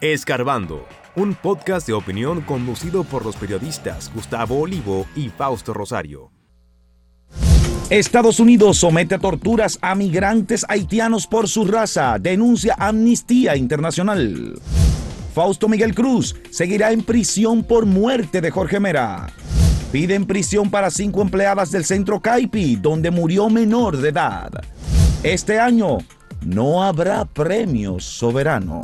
Escarbando, un podcast de opinión conducido por los periodistas Gustavo Olivo y Fausto Rosario. Estados Unidos somete a torturas a migrantes haitianos por su raza, denuncia Amnistía Internacional. Fausto Miguel Cruz seguirá en prisión por muerte de Jorge Mera. Piden prisión para cinco empleadas del centro Caipi, donde murió menor de edad. Este año no habrá premio soberano.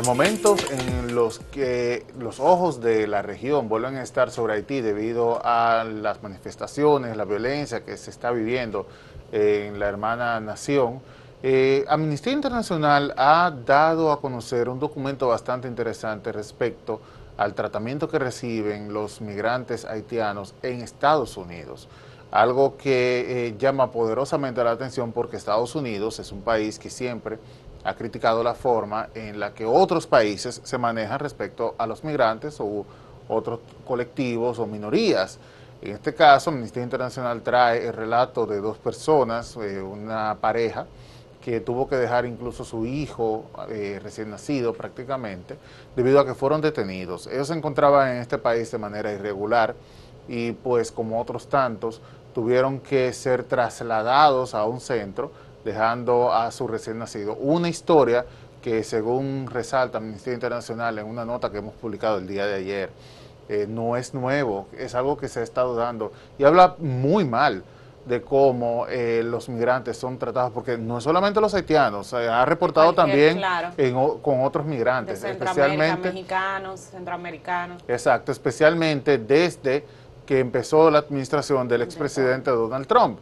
En momentos en los que los ojos de la región vuelven a estar sobre Haití debido a las manifestaciones, la violencia que se está viviendo en la hermana nación, eh, Amnistía Internacional ha dado a conocer un documento bastante interesante respecto al tratamiento que reciben los migrantes haitianos en Estados Unidos. Algo que eh, llama poderosamente la atención porque Estados Unidos es un país que siempre ha criticado la forma en la que otros países se manejan respecto a los migrantes o otros colectivos o minorías. En este caso, Amnistía Internacional trae el relato de dos personas, eh, una pareja, que tuvo que dejar incluso su hijo eh, recién nacido prácticamente, debido a que fueron detenidos. Ellos se encontraban en este país de manera irregular y pues como otros tantos, tuvieron que ser trasladados a un centro dejando a su recién nacido. Una historia que según resalta Amnistía Internacional en una nota que hemos publicado el día de ayer, eh, no es nuevo, es algo que se ha estado dando y habla muy mal de cómo eh, los migrantes son tratados, porque no es solamente los haitianos, ha reportado también con otros migrantes, especialmente mexicanos, centroamericanos. Exacto, especialmente desde que empezó la administración del expresidente Donald Trump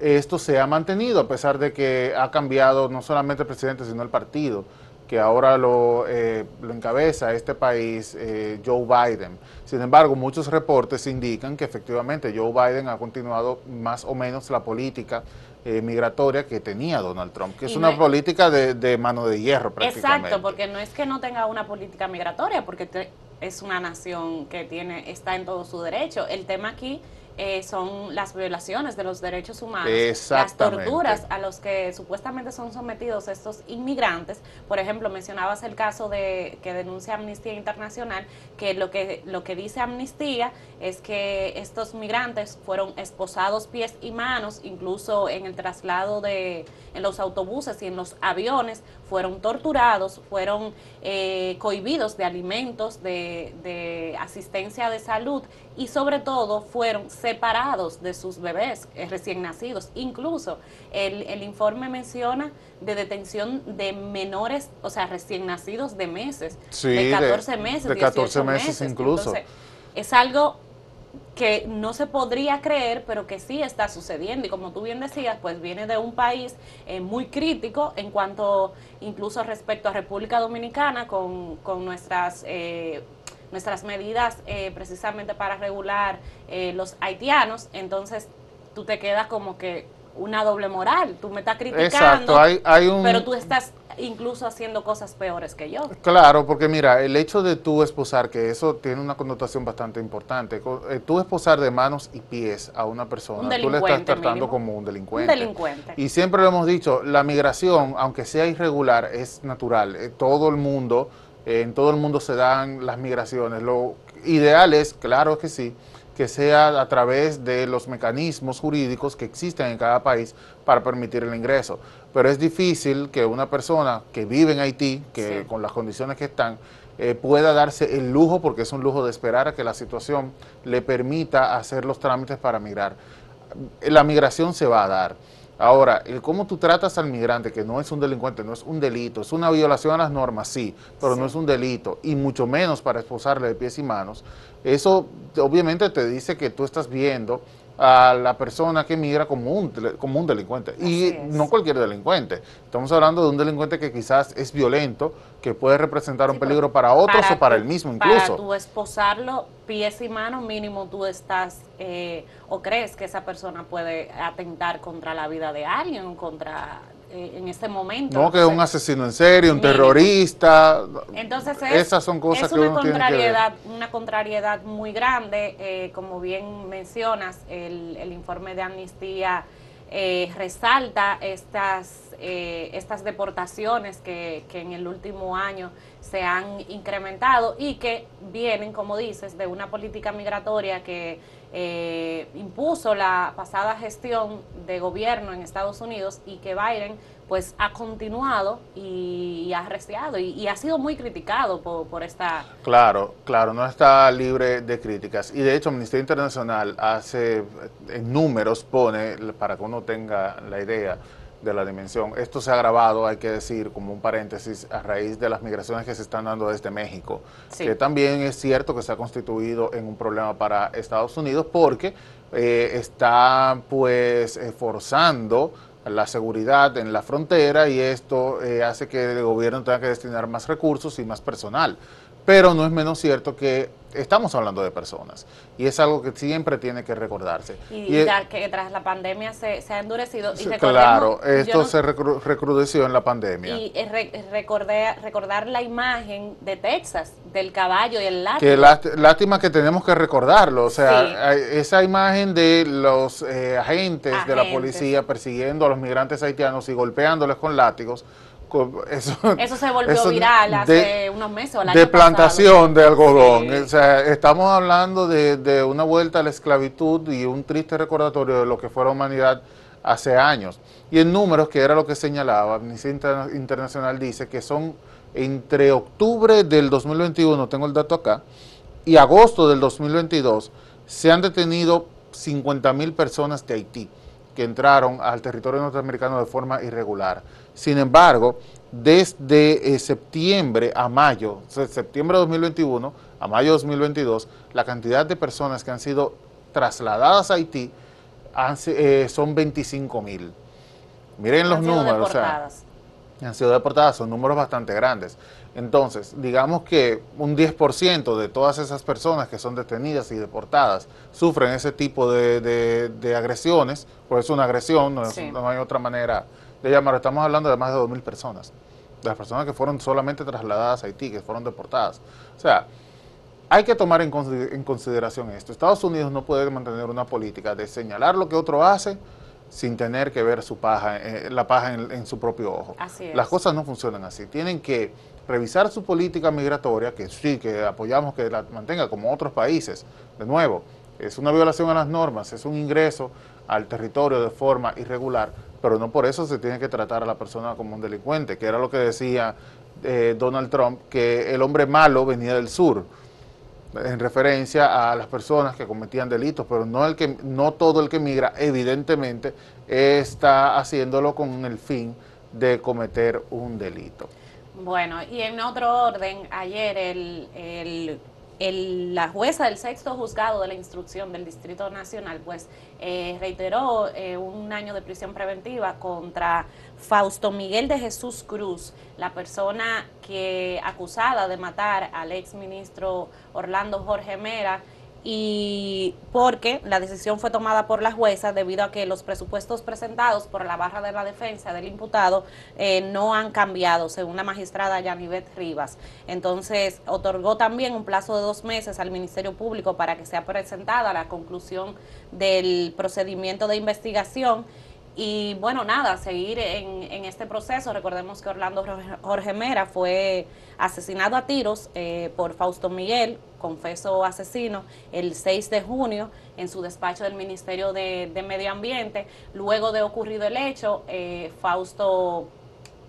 esto se ha mantenido a pesar de que ha cambiado no solamente el presidente, sino el partido, que ahora lo, eh, encabeza este país, eh, Joe Biden. Sin embargo, muchos reportes indican que efectivamente Joe Biden ha continuado más o menos la política eh, migratoria que tenía Donald Trump, que es una política de, mano de hierro prácticamente. Exacto, porque no es que no tenga una política migratoria, porque es una nación que tiene está en todo su derecho. El tema aquí eh, son las violaciones de los derechos humanos, las torturas a los que supuestamente son sometidos estos inmigrantes. Por ejemplo, mencionabas el caso de que denuncia Amnistía Internacional, que lo que lo que dice Amnistía es que estos migrantes fueron esposados pies y manos, incluso en el traslado de en los autobuses y en los aviones fueron torturados, fueron eh, cohibidos de alimentos, de, de asistencia de salud y sobre todo fueron separados de sus bebés eh, recién nacidos. Incluso el, el, informe menciona de detención de menores, o sea, recién nacidos de meses, de 14 meses, de 14 meses, incluso. es algo que no se podría creer, pero que sí está sucediendo. Y como tú bien decías, pues viene de un país eh, muy crítico en cuanto incluso respecto a República Dominicana con, con nuestras... Eh, nuestras medidas eh, precisamente para regular eh, los haitianos, entonces tú te quedas como que una doble moral, tú me estás criticando, pero tú estás incluso haciendo cosas peores que yo. Claro, porque mira, el hecho de tú esposar, que eso tiene una connotación bastante importante, eh, tú esposar de manos y pies a una persona, tú le estás tratando como un delincuente. Un delincuente. Y siempre lo hemos dicho, la migración, aunque sea irregular, es natural. todo el mundo en todo el mundo se dan las migraciones. Lo ideal es, claro que sí, que sea a través de los mecanismos jurídicos que existen en cada país para permitir el ingreso. Pero es difícil que una persona que vive en Haití, que con las condiciones que están, eh, pueda darse el lujo, porque es un lujo de esperar a que la situación le permita hacer los trámites para migrar. La migración se va a dar. Ahora, el cómo tú tratas al migrante, que no es un delincuente, no es un delito, es una violación a las normas, sí, pero no es un delito, y mucho menos para esposarle de pies y manos, eso obviamente te dice que tú estás viendo a la persona que migra como un, como un delincuente. y no cualquier delincuente. Estamos hablando de un delincuente que quizás es violento, que puede representar un peligro para otros o para él mismo incluso. Para tú esposarlo pies y manos, mínimo tú estás eh, o crees que esa persona puede atentar contra la vida de alguien, contra eh, en este momento. No, que es un asesino en serie, un terrorista. Entonces, esas son cosas que uno tiene que Una contrariedad muy grande, eh, como bien mencionas, el, el informe de amnistía eh, resalta estas, eh, estas deportaciones que, que, en el último año se han incrementado y que vienen, como dices, de una política migratoria que eh, impuso la pasada gestión de gobierno en Estados Unidos y que Biden pues ha continuado y, ha arreciado y, ha sido muy criticado por, esta... Claro, claro, no está libre de críticas. Y de hecho, el Ministerio Internacional hace, en números pone, para que uno tenga la idea de la dimensión, esto se ha agravado, hay que decir, como un paréntesis, a raíz de las migraciones que se están dando desde México, que también es cierto que se ha constituido en un problema para Estados Unidos porque eh, está pues eh, forzando la seguridad en la frontera y esto eh, hace que el gobierno tenga que destinar más recursos y más personal. Pero no es menos cierto que estamos hablando de personas y es algo que siempre tiene que recordarse. Y, que tras la pandemia se, ha endurecido. Y claro, esto se recrudeció en la pandemia. Y recordé, recordar la imagen de Texas, del caballo y el látigo. Que lástima que tenemos que recordarlo, o sea, esa imagen de los eh, agentes de la policía persiguiendo a los migrantes haitianos y golpeándoles con látigos eso, se volvió viral hace unos meses. O de plantación de algodón. O sea, estamos hablando de, una vuelta a la esclavitud y un triste recordatorio de lo que fue la humanidad hace años. Y en números, que era lo que señalaba, Amnistía Internacional dice que son entre octubre del 2021, tengo el dato acá, y agosto del 2022, se han detenido 50 mil personas de Haití que entraron al territorio norteamericano de forma irregular. Sin embargo, desde eh, septiembre a mayo, septiembre de 2021 a mayo de 2022, la cantidad de personas que han sido trasladadas a Haití eh, son 25 mil. Miren los números. han sido deportadas, son números bastante grandes. Entonces, digamos que un 10% de todas esas personas que son detenidas y deportadas sufren ese tipo de, agresiones, pues es una agresión, no, no hay otra manera de llamar, estamos hablando de más de 2.000 personas, de las personas que fueron solamente trasladadas a Haití, que fueron deportadas. O sea, hay que tomar en, consideración esto. Estados Unidos no puede mantener una política de señalar lo que otro hace sin tener que ver su paja, eh, la paja en, su propio ojo. Las cosas no funcionan así. Tienen que revisar su política migratoria, que sí, que apoyamos que la mantenga como otros países. De nuevo, es una violación a las normas, es un ingreso al territorio de forma irregular, pero no por eso se tiene que tratar a la persona como un delincuente, que era lo que decía eh, Donald Trump, que el hombre malo venía del sur, en referencia a las personas que cometían delitos, pero no, el que, no todo el que migra, evidentemente, está haciéndolo con el fin de cometer un delito. Bueno, y en otro orden, ayer el la jueza del sexto juzgado de la instrucción del Distrito Nacional pues eh, reiteró eh, un año de prisión preventiva contra Fausto Miguel de Jesús Cruz, la persona que acusada de matar al ex ministro Orlando Jorge Mera y porque la decisión fue tomada por la jueza debido a que los presupuestos presentados por la barra de la defensa del imputado eh, no han cambiado, según la magistrada Yanivet Rivas. Entonces, otorgó también un plazo de dos meses al Ministerio Público para que sea presentada la conclusión del procedimiento de investigación y bueno, nada, seguir en, en, este proceso. Recordemos que Orlando Jorge Mera fue asesinado a tiros eh, por Fausto Miguel, confeso asesino, el 6 de junio en su despacho del Ministerio de, Medio Ambiente. Luego de ocurrido el hecho, eh, Fausto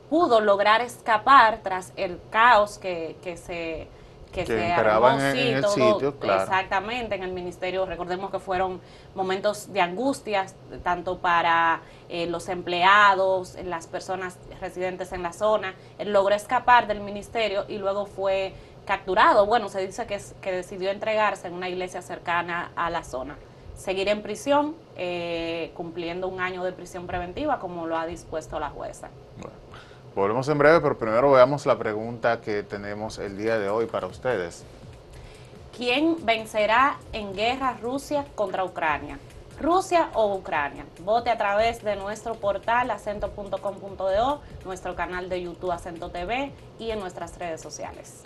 pudo lograr escapar tras el caos que, que se que, se en, el sitio, exactamente en el ministerio. Recordemos que fueron momentos de angustias tanto para eh, los empleados, las personas residentes en la zona. Él logró escapar del ministerio y luego fue capturado. Bueno, se dice que, que decidió entregarse en una iglesia cercana a la zona. Seguir en prisión, eh, cumpliendo un año de prisión preventiva, como lo ha dispuesto la jueza. Volvemos en breve, pero primero veamos la pregunta que tenemos el día de hoy para ustedes. ¿Quién vencerá en guerra Rusia contra Ucrania? Rusia o Ucrania. Vote a través de nuestro portal acento.com.do, nuestro canal de YouTube Acento TV y en nuestras redes sociales.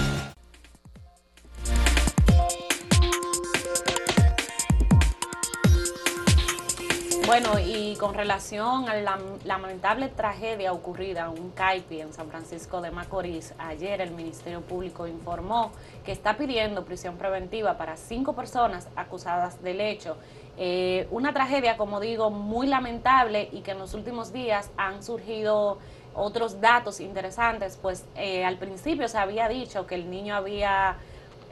Bueno, y con relación a la lamentable tragedia ocurrida en un CAIPI en San Francisco de Macorís, ayer el Ministerio Público informó que está pidiendo prisión preventiva para cinco personas acusadas del hecho. Eh, una tragedia, como digo, muy lamentable y que en los últimos días han surgido otros datos interesantes, pues eh, al principio se había dicho que el niño había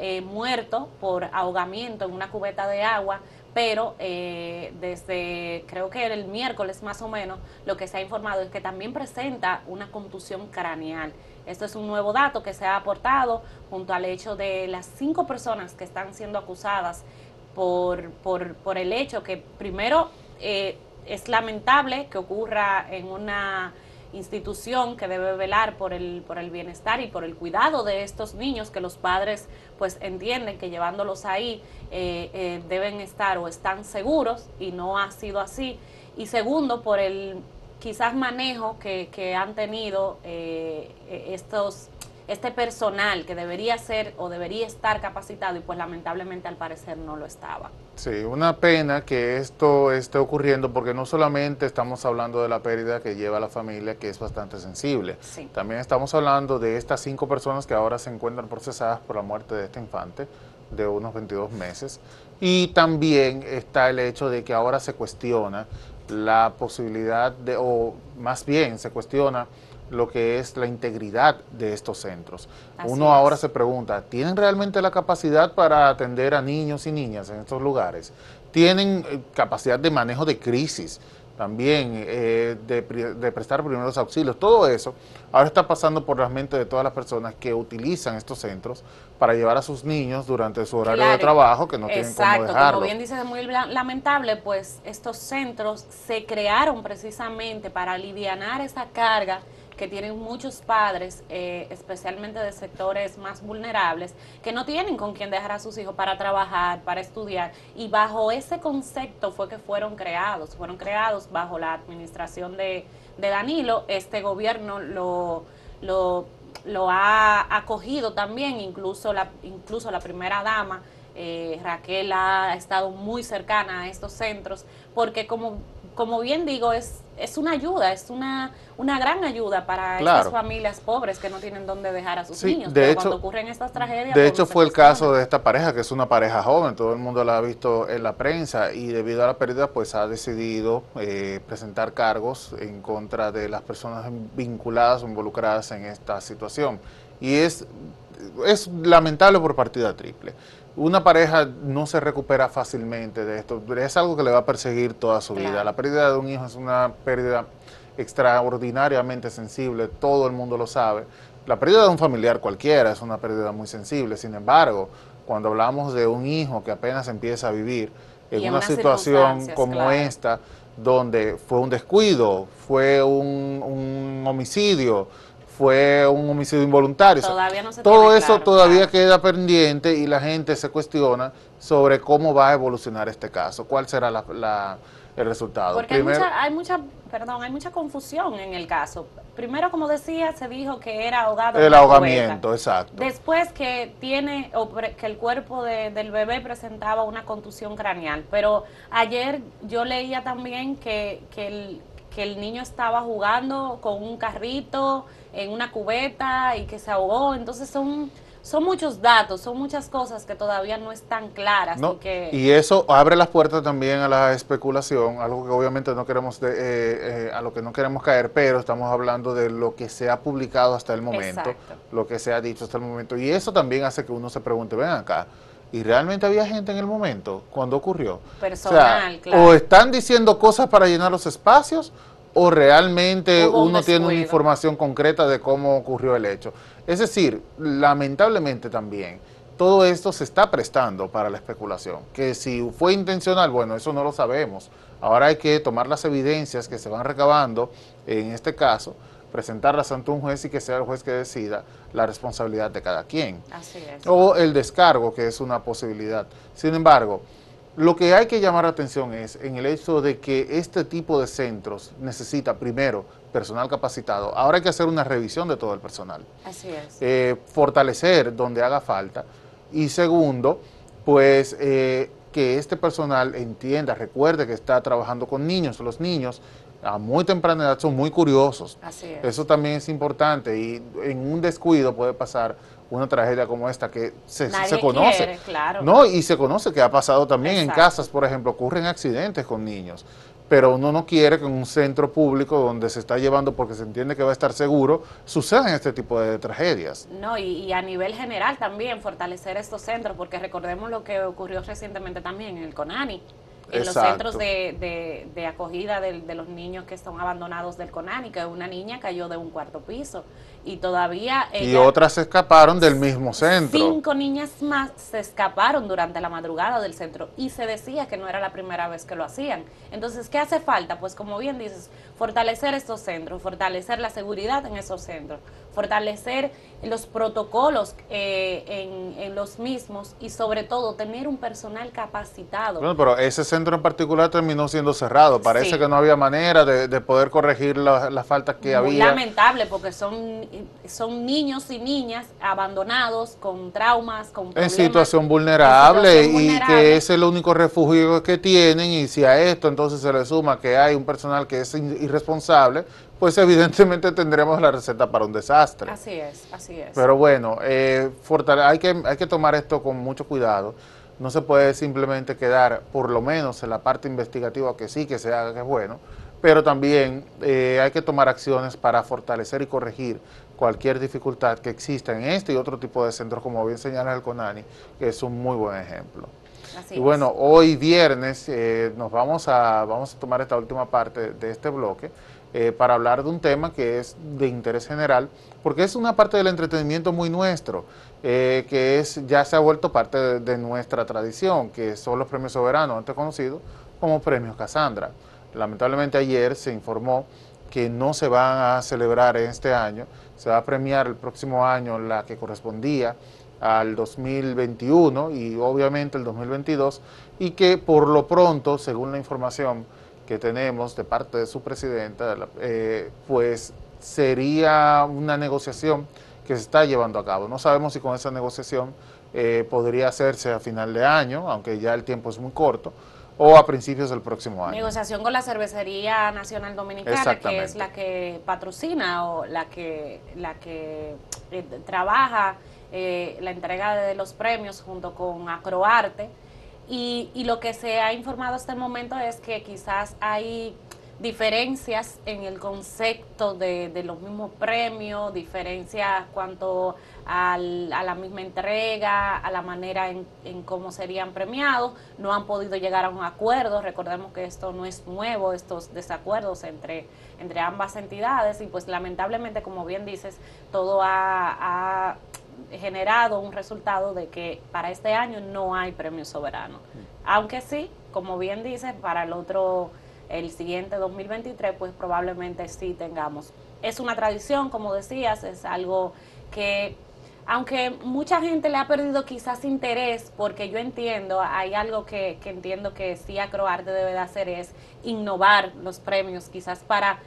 eh, muerto por ahogamiento en una cubeta de agua, pero eh, desde creo que el miércoles más o menos lo que se ha informado es que también presenta una contusión craneal. Esto es un nuevo dato que se ha aportado junto al hecho de las cinco personas que están siendo acusadas por, por, por el hecho que primero eh, es lamentable que ocurra en una institución que debe velar por el, por el bienestar y por el cuidado de estos niños que los padres pues entienden que llevándolos ahí eh, eh, deben estar o están seguros y no ha sido así. Y segundo, por el quizás manejo que, que han tenido eh, estos este personal que debería ser o debería estar capacitado y pues lamentablemente al parecer no lo estaba. Sí, una pena que esto esté ocurriendo porque no solamente estamos hablando de la pérdida que lleva la familia, que es bastante sensible, también estamos hablando de estas cinco personas que ahora se encuentran procesadas por la muerte de este infante de unos 22 meses. Y también está el hecho de que ahora se cuestiona la posibilidad de, o más bien se cuestiona lo que es la integridad de estos centros. Uno ahora se pregunta, ¿tienen realmente la capacidad para atender a niños y niñas en estos lugares? ¿Tienen eh, capacidad de manejo de crisis? También eh, de, prestar primeros auxilios, todo eso ahora está pasando por las mentes de todas las personas que utilizan estos centros para llevar a sus niños durante su horario de trabajo que no tienen cómo dejarlo. Como bien dices, es muy lamentable, pues estos centros se crearon precisamente para aliviar esa carga que tienen muchos padres, eh, especialmente de sectores más vulnerables, que no tienen con quién dejar a sus hijos para trabajar, para estudiar. Y bajo ese concepto fue que fueron creados, fueron creados bajo la administración de, Danilo. Este gobierno lo, ha acogido también, incluso la, incluso la primera dama. Eh, Raquel ha estado muy cercana a estos centros, porque como como bien digo, es, es una ayuda, es una, una gran ayuda para estas familias pobres que no tienen dónde dejar a sus niños. De hecho, cuando ocurren estas tragedias... De hecho, fue el caso de esta pareja, que es una pareja joven, todo el mundo la ha visto en la prensa y debido a la pérdida, pues ha decidido eh, presentar cargos en contra de las personas vinculadas o involucradas en esta situación. Y es, es lamentable por partida triple una pareja no se recupera fácilmente de esto. Es algo que le va a perseguir toda su vida. La pérdida de un hijo es una pérdida extraordinariamente sensible, todo el mundo lo sabe. La pérdida de un familiar cualquiera es una pérdida muy sensible. Sin embargo, cuando hablamos de un hijo que apenas empieza a vivir en, una situación como esta, donde fue un descuido, fue un, un homicidio, fue un homicidio involuntario. todo eso todavía queda pendiente y la gente se cuestiona sobre cómo va a evolucionar este caso, cuál será la, el resultado. Porque hay, mucha, hay mucha, perdón, hay mucha confusión en el caso. Primero, como decía, se dijo que era ahogado. El ahogamiento, exacto. Después que tiene, o que el cuerpo del bebé presentaba una contusión craneal. Pero ayer yo leía también que, que, el, que el niño estaba jugando con un carrito en una cubeta y que se ahogó. Entonces son, son muchos datos, son muchas cosas que todavía no están claras. y, que... y, eso abre las puertas también a la especulación, algo que obviamente no queremos, de, eh, eh, a lo que no queremos caer, pero estamos hablando de lo que se ha publicado hasta el momento, lo que se ha dicho hasta el momento. Y eso también hace que uno se pregunte, ven acá. ¿Y realmente había gente en el momento cuando ocurrió? Personal, claro. O están diciendo cosas para llenar los espacios, o realmente uno tiene una información concreta de cómo ocurrió el hecho. Es decir, lamentablemente también, todo esto se está prestando para la especulación. Que si fue intencional, bueno, eso no lo sabemos Ahora hay que tomar las evidencias que se van recabando en este caso, presentarlas ante un juez y que sea el juez que decida la responsabilidad de cada quien. Así es. O el descargo, que es una posibilidad. Sin embargo, lo que hay que llamar la atención es en el hecho de que este tipo de centros necesita primero personal capacitado. Ahora hay que hacer una revisión de todo el personal. Así es. Eh, fortalecer donde haga falta. Y segundo, pues eh, que este personal entienda, recuerde que está trabajando con niños. Los niños a muy temprana edad son muy curiosos. Así es. Eso también es importante y en un descuido puede pasar una tragedia como esta que se, se conoce. claro. No, y se conoce que ha pasado también en casas, por ejemplo, ocurren accidentes con niños pero uno no quiere que en un centro público donde se está llevando porque se entiende que va a estar seguro, sucedan este tipo de tragedias. No, y, a nivel general también fortalecer estos centros, porque recordemos lo que ocurrió recientemente también en el CONANI, en los centros de, acogida de, de, los niños que están abandonados del CONANI, que una niña cayó de un cuarto piso y todavía... y otras se escaparon del mismo centro. Cinco niñas más se escaparon durante la madrugada del centro y se decía que no era la primera vez que lo hacían. Entonces, ¿qué hace falta? Pues como bien dices, fortalecer estos centros, fortalecer la seguridad en esos centros, fortalecer los protocolos eh, en, en, los mismos y sobre todo tener un personal capacitado. Bueno, pero ese centro en particular terminó siendo cerrado. Parece que no había manera de, poder corregir las la faltas que Muy había. lamentable porque son, son niños y niñas abandonados con traumas, con En situación vulnerable y que es el único refugio que tienen y si a esto entonces se le suma que hay un personal que es irresponsable, pues evidentemente tendremos la receta para un desastre. Así es, así es. Pero bueno, eh, hay, que, hay que tomar esto con mucho cuidado. No se puede simplemente quedar, por lo menos en la parte investigativa, que sí, que se haga, que es bueno, pero también eh, hay que tomar acciones para fortalecer y corregir cualquier dificultad que exista en este y otro tipo de centros, como bien señala el CONANI, que es un muy buen ejemplo. Así y bueno, hoy viernes eh, nos vamos a, vamos a tomar esta última parte de este bloque eh, para hablar de un tema que es de interés general, porque es una parte del entretenimiento muy nuestro, eh, que es ya se ha vuelto parte de, nuestra tradición, que son los premios soberanos, antes conocidos como premios Casandra. Lamentablemente ayer se informó que no se van a celebrar este año, se va a premiar el próximo año la que correspondía al 2021 y obviamente el 2022, y que por lo pronto, según la información, que tenemos de parte de su presidenta, eh, pues sería una negociación que se está llevando a cabo. No sabemos si con esa negociación eh, podría hacerse a final de año, aunque ya el tiempo es muy corto, o a principios del próximo año. Negociación con la Cervecería Nacional Dominicana, que es la que patrocina o la que, la que eh, trabaja la entrega de los premios junto con Acroarte y, y lo que se ha informado hasta el momento es que quizás hay diferencias en el concepto de, de los mismos premios, diferencias cuanto al, a la misma entrega, a la manera en, en, cómo serían premiados, no han podido llegar a un acuerdo, recordemos que esto no es nuevo, estos desacuerdos entre, entre ambas entidades y pues lamentablemente, como bien dices, todo ha, ha generado un resultado de que para este año no hay premio soberano. Aunque sí, como bien dice, para el otro, el siguiente 2023, pues probablemente sí tengamos. Es una tradición, como decías, es algo que, aunque mucha gente le ha perdido quizás interés, porque yo entiendo, hay algo que, que entiendo que sí Acroarte debe de hacer, es innovar los premios, quizás para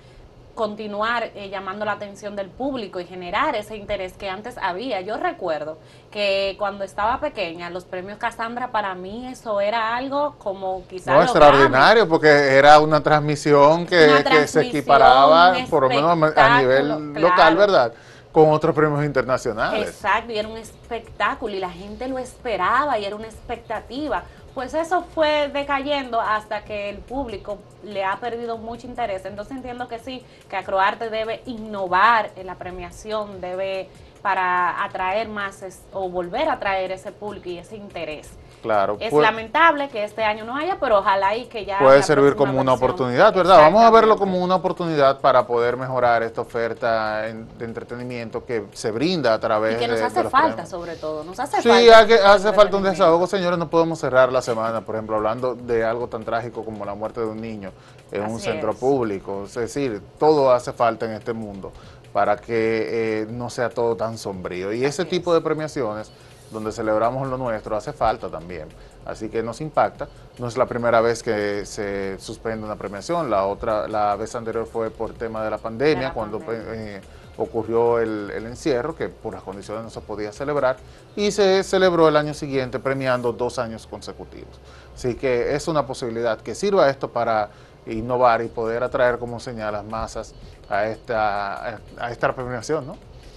continuar eh, llamando la atención del público y generar ese interés que antes había. Yo recuerdo que cuando estaba pequeña, los premios Casandra para mí eso era algo como quizás... No, extraordinario, porque era una transmisión que, se equiparaba, por lo menos a nivel local, ¿verdad? Con otros premios internacionales. Exacto, y era un espectáculo y la gente lo esperaba y era una expectativa pues eso fue decayendo hasta que el público le ha perdido mucho interés. Entonces entiendo que sí, que Acroarte debe innovar en la premiación, debe para atraer más o volver a atraer ese público y ese interés. Claro. Es lamentable que este año no haya, pero ojalá y que ya... Puede servir como una oportunidad, ¿verdad? Vamos a verlo como una oportunidad para poder mejorar esta oferta de entretenimiento que se brinda a través de... Y que nos hace falta, sobre todo. Nos hace sí, falta. hace falta un desahogo, señores. No podemos cerrar la semana, por ejemplo, hablando de algo tan trágico como la muerte de un niño en un centro público. Es decir, todo hace falta en este mundo para que eh, no sea todo tan sombrío. Y ese tipo de premiaciones donde celebramos lo nuestro, hace falta también. Así que nos impacta. No es la primera vez que se suspende una premiación. La otra, la vez anterior fue por tema de la pandemia, cuando eh, ocurrió el, encierro, que por las condiciones no se podía celebrar, y se celebró el año siguiente premiando dos años consecutivos. Así que es una posibilidad que sirva esto para innovar y poder atraer, como señalas, masas a esta, a esta premiación, ¿no?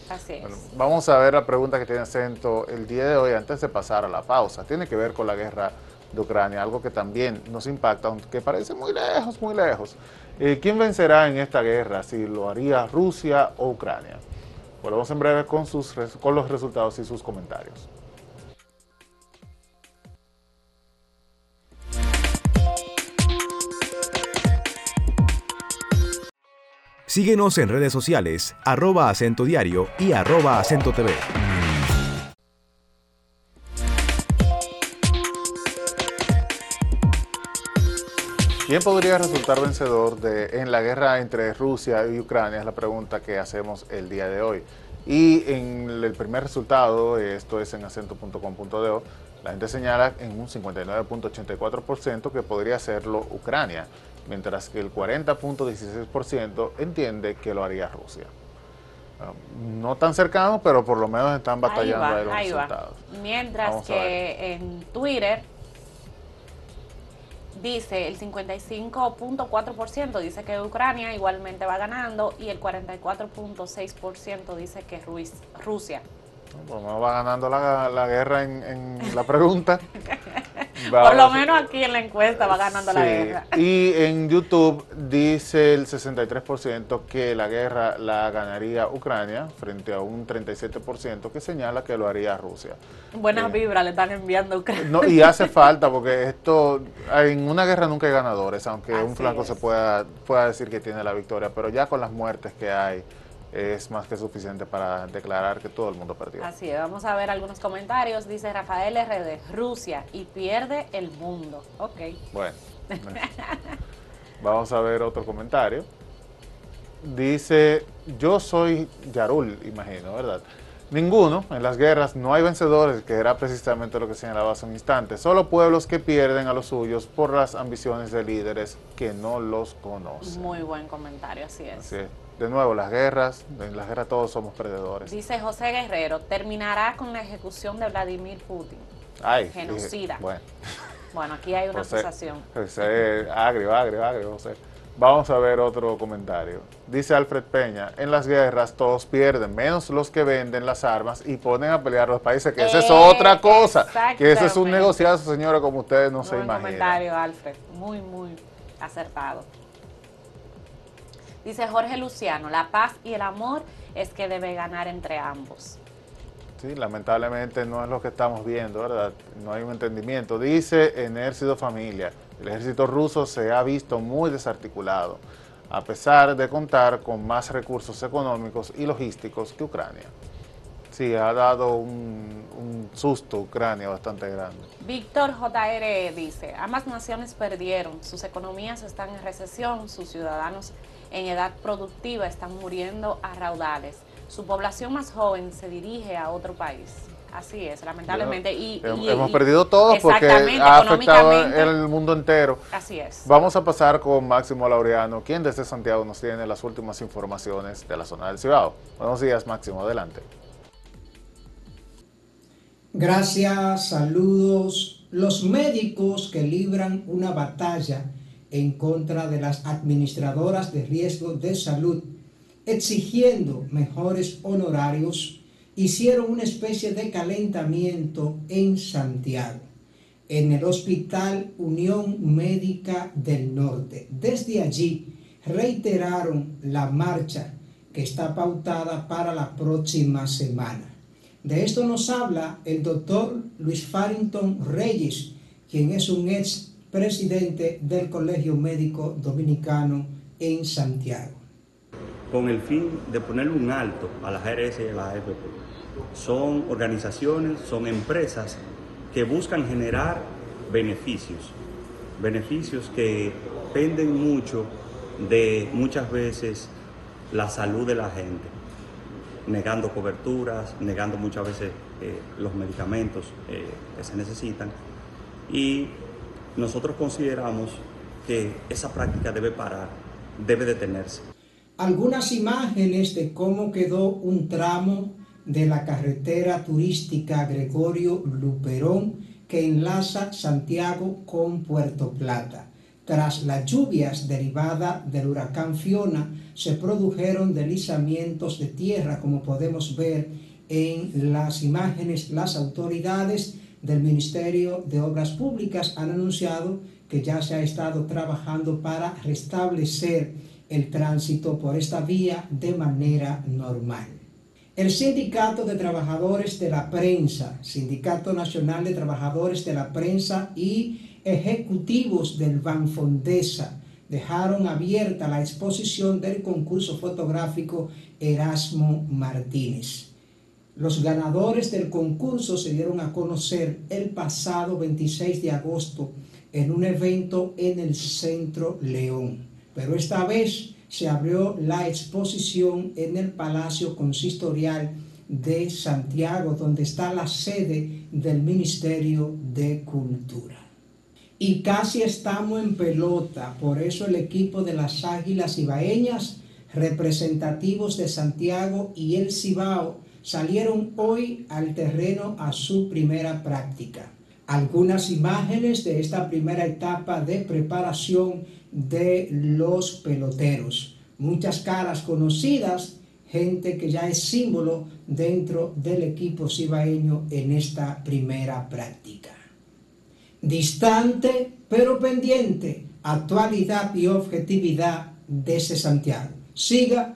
Así es. vamos a ver la pregunta que tiene acento el día de hoy antes de pasar a la pausa. Tiene que ver con la guerra de Ucrania, algo que también nos impacta, aunque parece muy lejos, muy lejos. Eh, ¿Quién vencerá en esta guerra? Si lo haría Rusia o Ucrania. Volvemos en breve con, sus, con los resultados y sus comentarios. Síguenos en redes sociales, arroba acento diario y arroba acento TV. ¿Quién podría resultar vencedor en la guerra entre Rusia y Ucrania? Es la pregunta que hacemos el día de hoy. Y en el primer resultado, esto es en acento.com.de, la gente señala en un 59.84% que podría serlo Ucrania mientras que el 40.16% entiende que lo haría Rusia. Ah, no tan cercano, pero por lo menos están batallando ahí, los resultados. Mientras que en Twitter dice el 55.4% dice que Ucrania igualmente va ganando y el 44.6% dice que Rusia. Bueno, va ganando la, guerra en, la pregunta. Por lo menos aquí en la encuesta va ganando la guerra. Y en YouTube dice el 63% que la guerra la ganaría Ucrania frente a un 37% que señala que lo haría Rusia. Buenas eh, vibras le están enviando a Ucrania. No, y hace falta porque esto, en una guerra nunca hay ganadores, aunque un flanco se pueda, pueda decir que tiene la victoria, pero ya con las muertes que hay es más que suficiente para declarar que todo el mundo perdió. Así es, vamos a ver algunos comentarios. Dice Rafael RD, Rusia y pierde el mundo. Ok. Bueno, vamos a ver otro comentario. Dice, yo soy Yarul, imagino, ¿verdad? Ninguno, en las guerras no hay vencedores, que era precisamente lo que señalaba hace un instante. Solo pueblos que pierden a los suyos por las ambiciones de líderes que no los conocen. Muy buen comentario, así es. Así es de nuevo, las guerras, en las guerras todos somos perdedores. Dice José Guerrero, terminará con la ejecución de Vladimir Putin. Ay, genocida. bueno. bueno, aquí hay una acusación. José, agrio, agrio, agrio, José. Vamos a ver otro comentario. Dice Alfred Peña, en las guerras todos pierden, menos los que venden las armas y ponen a pelear los países, que esa es otra cosa. Que ese es un negociazo, señora, como ustedes no se imaginan. comentario, Alfred. Muy, muy acertado. Dice Jorge Luciano, la paz y el amor es que debe ganar entre ambos. Sí, lamentablemente no es lo que estamos viendo, ¿verdad? No hay un entendimiento. Dice Ejército Familia, el ejército ruso se ha visto muy desarticulado, a pesar de contar con más recursos económicos y logísticos que Ucrania. Sí, ha dado un, un susto Ucrania bastante grande. Víctor JR dice, ambas naciones perdieron, sus economías están en recesión, sus ciudadanos en edad productiva están muriendo a raudales. Su población más joven se dirige a otro país. Así es, lamentablemente. Y, hemos perdido todo porque ha afectado el mundo entero. Así es. Vamos a pasar con Máximo Laureano, quien desde Santiago nos tiene las últimas informaciones de la zona del Cibao. Buenos días, Máximo, adelante. Gracias, saludos. Los médicos que libran una batalla en contra de las administradoras de riesgo de salud, exigiendo mejores honorarios, hicieron una especie de calentamiento en Santiago, en el Hospital Unión Médica del Norte. Desde allí reiteraron la marcha que está pautada para la próxima semana. De esto nos habla el doctor Luis Farrington Reyes, quien es un ex presidente del Colegio Médico Dominicano en Santiago. Con el fin de ponerle un alto a la GRS y a la AFP. Son organizaciones, son empresas que buscan generar beneficios, beneficios que dependen mucho de muchas veces la salud de la gente negando coberturas, negando muchas veces eh, los medicamentos eh, que se necesitan. Y nosotros consideramos que esa práctica debe parar, debe detenerse. Algunas imágenes de cómo quedó un tramo de la carretera turística Gregorio Luperón que enlaza Santiago con Puerto Plata. Tras las lluvias derivadas del huracán Fiona, se produjeron deslizamientos de tierra, como podemos ver en las imágenes. Las autoridades del Ministerio de Obras Públicas han anunciado que ya se ha estado trabajando para restablecer el tránsito por esta vía de manera normal. El Sindicato de Trabajadores de la Prensa, Sindicato Nacional de Trabajadores de la Prensa y ejecutivos del Banfondesa dejaron abierta la exposición del concurso fotográfico Erasmo Martínez. Los ganadores del concurso se dieron a conocer el pasado 26 de agosto en un evento en el Centro León, pero esta vez se abrió la exposición en el Palacio Consistorial de Santiago, donde está la sede del Ministerio de Cultura y casi estamos en pelota. Por eso el equipo de las Águilas Ibaeñas, representativos de Santiago y el Cibao, salieron hoy al terreno a su primera práctica. Algunas imágenes de esta primera etapa de preparación de los peloteros. Muchas caras conocidas, gente que ya es símbolo dentro del equipo cibaeño en esta primera práctica distante pero pendiente, actualidad y objetividad de ese Santiago. Siga